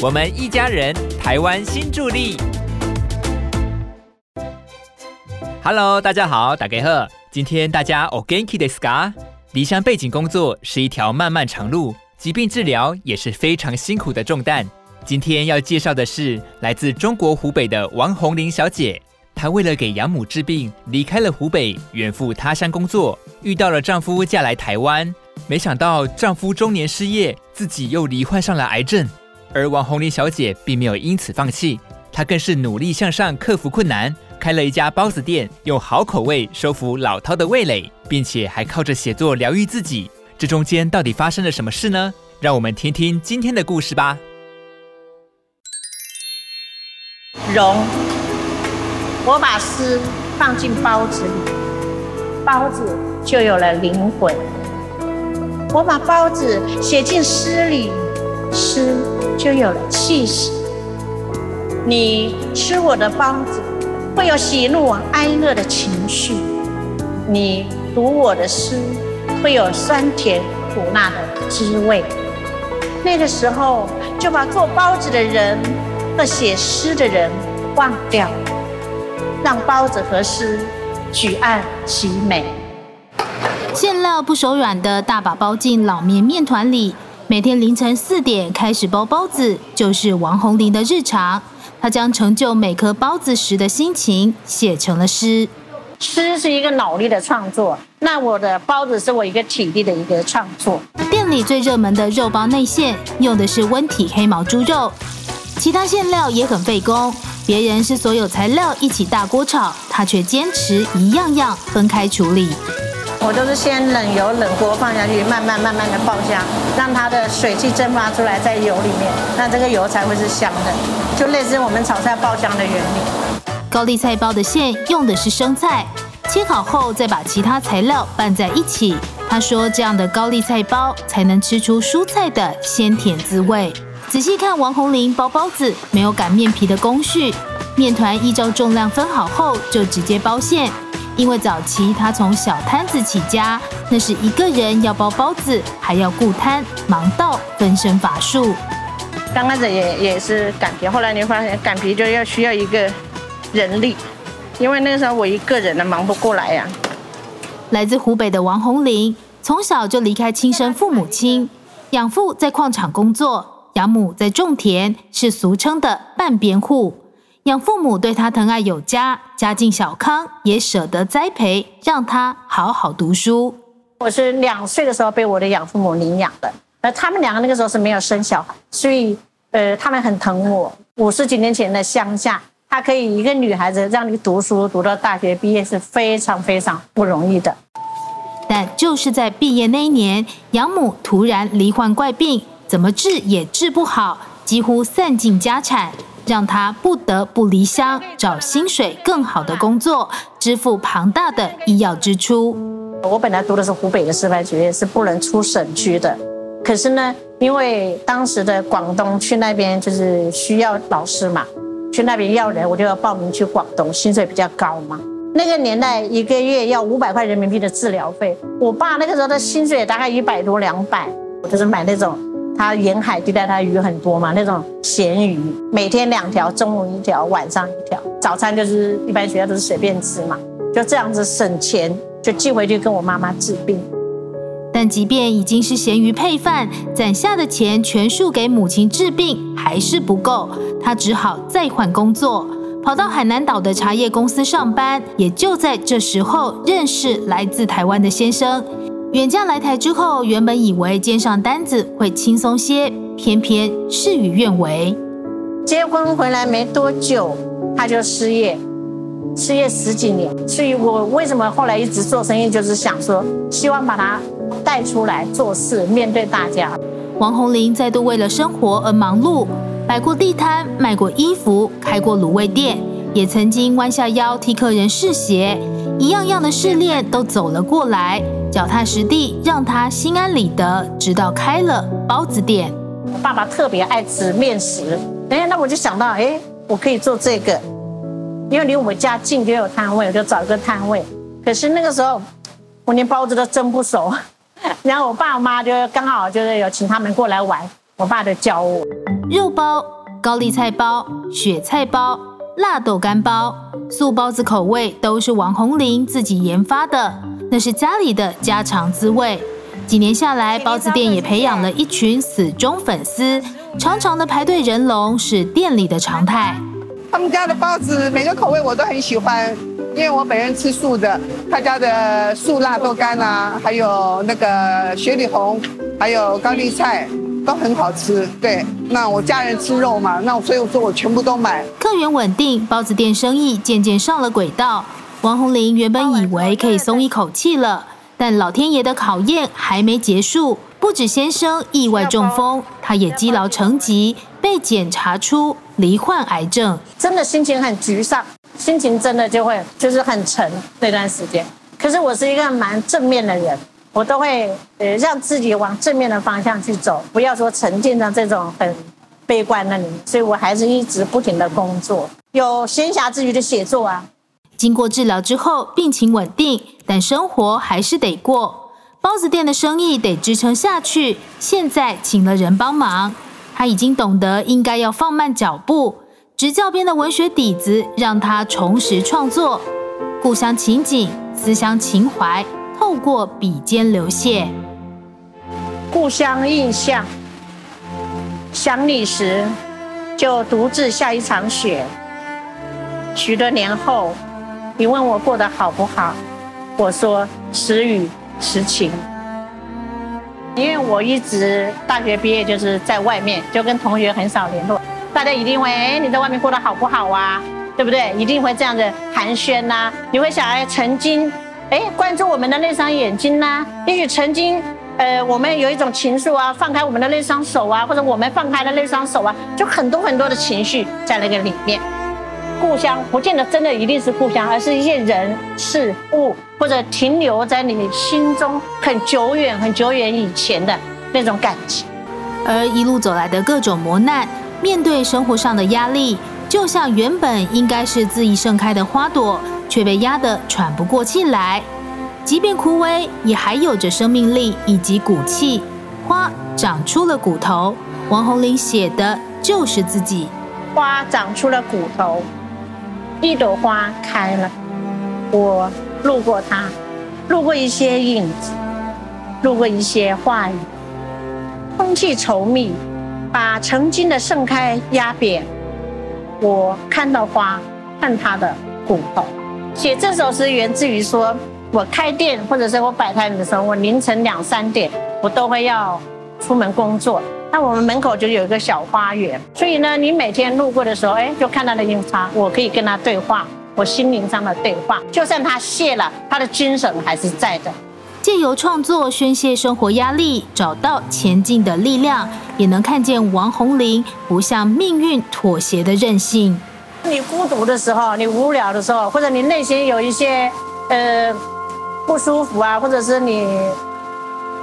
我们一家人，台湾新助力。Hello，大家好，打给贺。今天大家 o g a n k i d e s k a 离乡背景工作是一条漫漫长路，疾病治疗也是非常辛苦的重担。今天要介绍的是来自中国湖北的王红玲小姐。她为了给养母治病，离开了湖北，远赴他乡工作，遇到了丈夫嫁来台湾。没想到丈夫中年失业，自己又罹患上了癌症。而王红玲小姐并没有因此放弃，她更是努力向上，克服困难，开了一家包子店，用好口味收服老饕的味蕾，并且还靠着写作疗愈自己。这中间到底发生了什么事呢？让我们听听今天的故事吧。容。我把诗放进包子里，包子就有了灵魂。我把包子写进诗里，诗就有了气势。你吃我的包子，会有喜怒哀乐的情绪；你读我的诗，会有酸甜苦辣的滋味。那个时候，就把做包子的人和写诗的人忘掉。让包子和诗举案齐眉，馅料不手软的大把包进老面面团里。每天凌晨四点开始包包子，就是王红林的日常。他将成就每颗包子时的心情写成了诗。诗是一个脑力的创作，那我的包子是我一个体力的一个创作。店里最热门的肉包内馅用的是温体黑毛猪肉，其他馅料也很费工。别人是所有材料一起大锅炒，他却坚持一样样分开处理。我都是先冷油冷锅放下去，慢慢慢慢的爆香，让它的水汽蒸发出来在油里面，那这个油才会是香的，就类似我们炒菜爆香的原理。高丽菜包的馅用的是生菜，切好后再把其他材料拌在一起。他说这样的高丽菜包才能吃出蔬菜的鲜甜滋味。仔细看王红玲包包子，没有擀面皮的工序，面团依照重量分好后就直接包馅。因为早期他从小摊子起家，那是一个人要包包子，还要顾摊，忙到分身乏术。刚开始也也是擀皮，后来你发现擀皮就要需要一个人力，因为那个时候我一个人呢忙不过来呀。来自湖北的王红玲，从小就离开亲生父母亲，养父在矿场工作。养母在种田，是俗称的半边户。养父母对他疼爱有加，家境小康，也舍得栽培，让他好好读书。我是两岁的时候被我的养父母领养的，而他们两个那个时候是没有生小孩，所以呃，他们很疼我。五十几年前的乡下，他可以一个女孩子让你读书读到大学毕业是非常非常不容易的。但就是在毕业那一年，养母突然罹患怪病。怎么治也治不好，几乎散尽家产，让他不得不离乡找薪水更好的工作，支付庞大的医药支出。我本来读的是湖北的师范学院，是不能出省区的。可是呢，因为当时的广东去那边就是需要老师嘛，去那边要人，我就要报名去广东，薪水比较高嘛。那个年代一个月要五百块人民币的治疗费，我爸那个时候的薪水大概一百多两百，我就是买那种。它沿海地带，它鱼很多嘛，那种咸鱼，每天两条，中午一条，晚上一条。早餐就是一般学校都是随便吃嘛，就这样子省钱，就寄回去跟我妈妈治病。但即便已经是咸鱼配饭，攒下的钱全数给母亲治病还是不够，他只好再换工作，跑到海南岛的茶叶公司上班。也就在这时候，认识来自台湾的先生。远嫁来台之后，原本以为肩上担子会轻松些，偏偏事与愿违。结婚回来没多久，他就失业，失业十几年。所以我为什么后来一直做生意，就是想说，希望把他带出来做事，面对大家。王红玲再度为了生活而忙碌，摆过地摊，卖过衣服，开过卤味店，也曾经弯下腰替客人试鞋，一样样的试炼都走了过来。脚踏实地，让他心安理得，直到开了包子店。我爸爸特别爱吃面食，哎，那我就想到，哎，我可以做这个，因为离我们家近就有摊位，我就找一个摊位。可是那个时候，我连包子都蒸不熟，然后我爸妈就刚好就是有请他们过来玩，我爸就教我。肉包、高丽菜包、雪菜包、辣豆干包、素包子口味都是王红林自己研发的，那是家里的家常滋味。几年下来，包子店也培养了一群死忠粉丝，长长的排队人龙是店里的常态。他们家的包子每个口味我都很喜欢，因为我本人吃素的。他家的素辣豆干啊，还有那个雪里红，还有高丽菜都很好吃。对，那我家人吃肉嘛，那所以我说我全部都买。客源稳定，包子店生意渐渐上了轨道。王红玲原本以为可以松一口气了。但老天爷的考验还没结束，不止先生意外中风，他也积劳成疾，被检查出罹患癌症。真的心情很沮丧，心情真的就会就是很沉那段时间。可是我是一个蛮正面的人，我都会呃让自己往正面的方向去走，不要说沉浸在这种很悲观的里面。所以我还是一直不停的工作，有闲暇之余的写作啊。经过治疗之后，病情稳定，但生活还是得过。包子店的生意得支撑下去，现在请了人帮忙。他已经懂得应该要放慢脚步。执教编的文学底子让他重拾创作，故乡情景、思乡情怀透过笔尖流泻。故乡印象，想你时，就独自下一场雪。许多年后。你问我过得好不好？我说时雨时晴。因为我一直大学毕业就是在外面，就跟同学很少联络。大家一定会哎，你在外面过得好不好啊？对不对？一定会这样子寒暄呐。你会想哎，曾经哎关注我们的那双眼睛呐，也许曾经呃我们有一种情愫啊，放开我们的那双手啊，或者我们放开的那双手啊，就很多很多的情绪在那个里面。故乡不见得真的一定是故乡，而是一些人事物，或者停留在你心中很久远、很久远以前的那种感情。而一路走来的各种磨难，面对生活上的压力，就像原本应该是恣意盛开的花朵，却被压得喘不过气来。即便枯萎，也还有着生命力以及骨气。花长出了骨头，王红玲写的就是自己。花长出了骨头。一朵花开了，我路过它，路过一些影子，路过一些话语。空气稠密，把曾经的盛开压扁。我看到花，看它的骨头。写这首诗源自于说，我开店或者是我摆摊的时候，我凌晨两三点，我都会要出门工作。那我们门口就有一个小花园，所以呢，你每天路过的时候，哎，就看到那樱花，我可以跟他对话，我心灵上的对话。就算他谢了，他的精神还是在的。借由创作宣泄生活压力，找到前进的力量，也能看见王红玲不向命运妥协的韧性。你孤独的时候，你无聊的时候，或者你内心有一些呃不舒服啊，或者是你。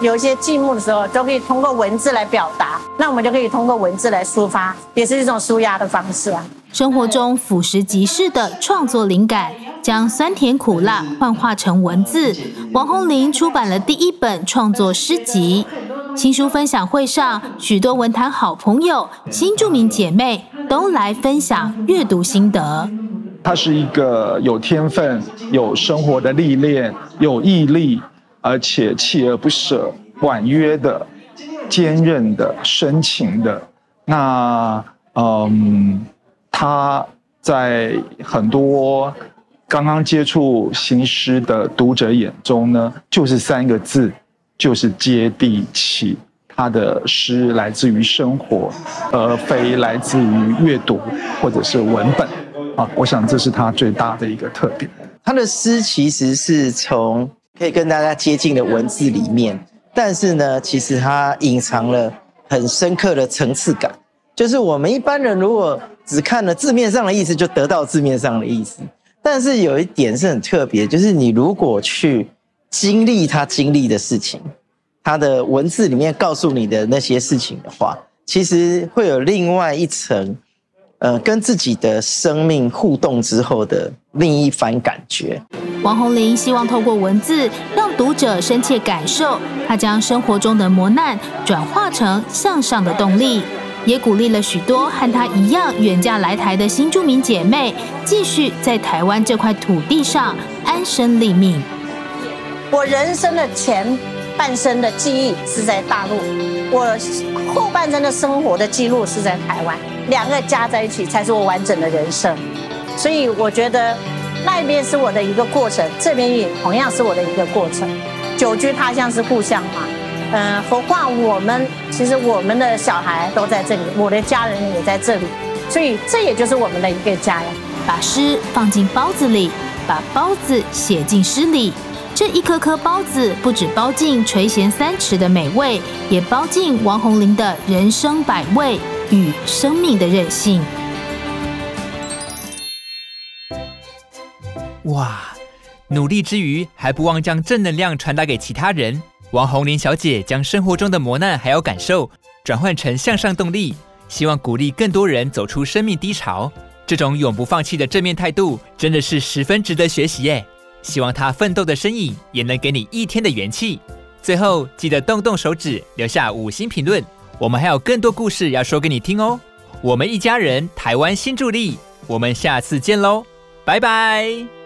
有一些寂寞的时候，都可以通过文字来表达，那我们就可以通过文字来抒发，也是一种舒压的方式啊。生活中俯拾即是的创作灵感，将酸甜苦辣幻化成文字。王红林出版了第一本创作诗集。新书分享会上，许多文坛好朋友、新著名姐妹都来分享阅读心得。他是一个有天分、有生活的历练、有毅力。而且锲而不舍、婉约的、坚韧的、深情的，那嗯，他在很多刚刚接触新诗的读者眼中呢，就是三个字，就是接地气。他的诗来自于生活，而非来自于阅读或者是文本啊。我想这是他最大的一个特点。他的诗其实是从。可以跟大家接近的文字里面，但是呢，其实它隐藏了很深刻的层次感。就是我们一般人如果只看了字面上的意思，就得到字面上的意思。但是有一点是很特别，就是你如果去经历他经历的事情，他的文字里面告诉你的那些事情的话，其实会有另外一层，呃，跟自己的生命互动之后的另一番感觉。王红玲希望透过文字让读者深切感受，她将生活中的磨难转化成向上的动力。也鼓励了许多和她一样远嫁来台的新住民姐妹，继续在台湾这块土地上安身立命。我人生的前半生的记忆是在大陆，我后半生的生活的记录是在台湾，两个加在一起才是我完整的人生。所以我觉得那边是我的一个过程，这边也同样是我的一个过程。久居他乡是故乡嘛，嗯，何况我们其实我们的小孩都在这里，我的家人也在这里，所以这也就是我们的一个家呀。把诗放进包子里，把包子写进诗里。这一颗颗包子，不止包进垂涎三尺的美味，也包进王红玲的人生百味与生命的韧性。哇，努力之余还不忘将正能量传达给其他人。王红玲小姐将生活中的磨难还有感受转换成向上动力，希望鼓励更多人走出生命低潮。这种永不放弃的正面态度，真的是十分值得学习耶！希望她奋斗的身影也能给你一天的元气。最后记得动动手指留下五星评论，我们还有更多故事要说给你听哦。我们一家人，台湾新助力，我们下次见喽，拜拜。